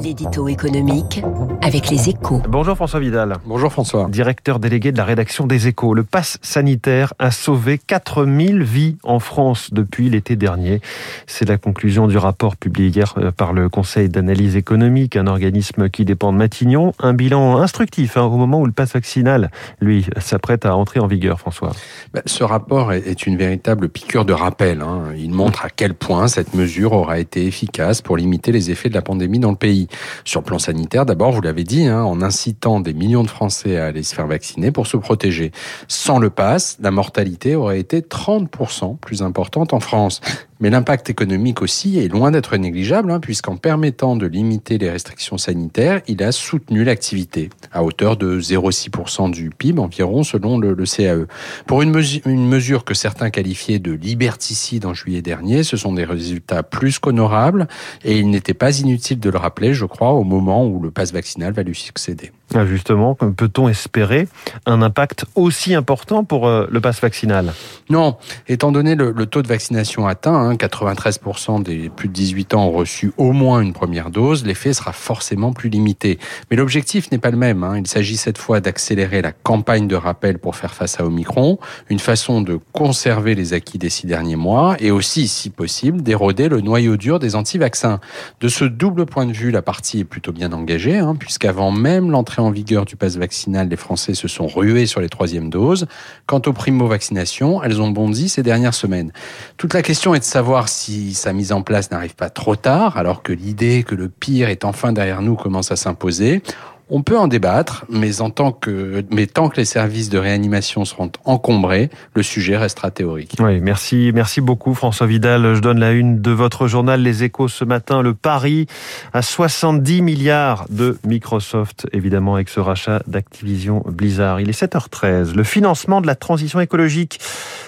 L'édito économique avec les échos. Bonjour François Vidal. Bonjour François. Directeur délégué de la rédaction des échos. Le pass sanitaire a sauvé 4000 vies en France depuis l'été dernier. C'est la conclusion du rapport publié hier euh, par le Conseil d'analyse économique, un organisme qui dépend de Matignon. Un bilan instructif hein, au moment où le pass vaccinal, lui, s'apprête à entrer en vigueur, François. Ben, ce rapport est une véritable piqûre de rappel. Hein. Il montre à quel point cette mesure aura été efficace pour limiter les effets de la pandémie dans le pays. Sur le plan sanitaire, d'abord, vous l'avez dit, hein, en incitant des millions de Français à aller se faire vacciner pour se protéger. Sans le pass, la mortalité aurait été 30% plus importante en France. Mais l'impact économique aussi est loin d'être négligeable, hein, puisqu'en permettant de limiter les restrictions sanitaires, il a soutenu l'activité, à hauteur de 0,6% du PIB environ, selon le, CAE. Pour une, une mesure que certains qualifiaient de liberticide en juillet dernier, ce sont des résultats plus qu'honorables, et il n'était pas inutile de le rappeler, je crois, au moment où le passe vaccinal va lui succéder. Ah, justement, peut-on espérer un impact aussi important pour euh, le passe vaccinal? Non, étant donné le, taux de vaccination atteint, 93% hein, des plus de 18 ans ont reçu au moins une première dose, l'effet sera forcément plus limité. Mais l'objectif n'est pas le même. Hein. Il s'agit cette fois d'accélérer la campagne de rappel pour faire face à Omicron, une façon de conserver les acquis des six derniers mois et aussi, si possible, d'éroder le noyau dur des anti-vaccins. De ce double point de vue, la partie est plutôt bien engagée, hein, puisqu'avant même en vigueur du pass vaccinal, les Français se sont rués sur les troisièmes doses. Quant aux primo-vaccinations, elles ont bondi ces dernières semaines. Toute la question est de savoir si sa mise en place n'arrive pas trop tard, alors que l'idée que le pire est enfin derrière nous commence à s'imposer. On peut en débattre, mais, en tant que, mais tant que les services de réanimation seront encombrés, le sujet restera théorique. Oui, merci, merci beaucoup François Vidal. Je donne la une de votre journal Les Échos ce matin. Le pari à 70 milliards de Microsoft, évidemment avec ce rachat d'Activision Blizzard. Il est 7h13. Le financement de la transition écologique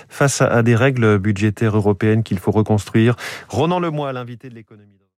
face à des règles budgétaires européennes qu'il faut reconstruire. Ronan Lemoy, l'invité de l'économie.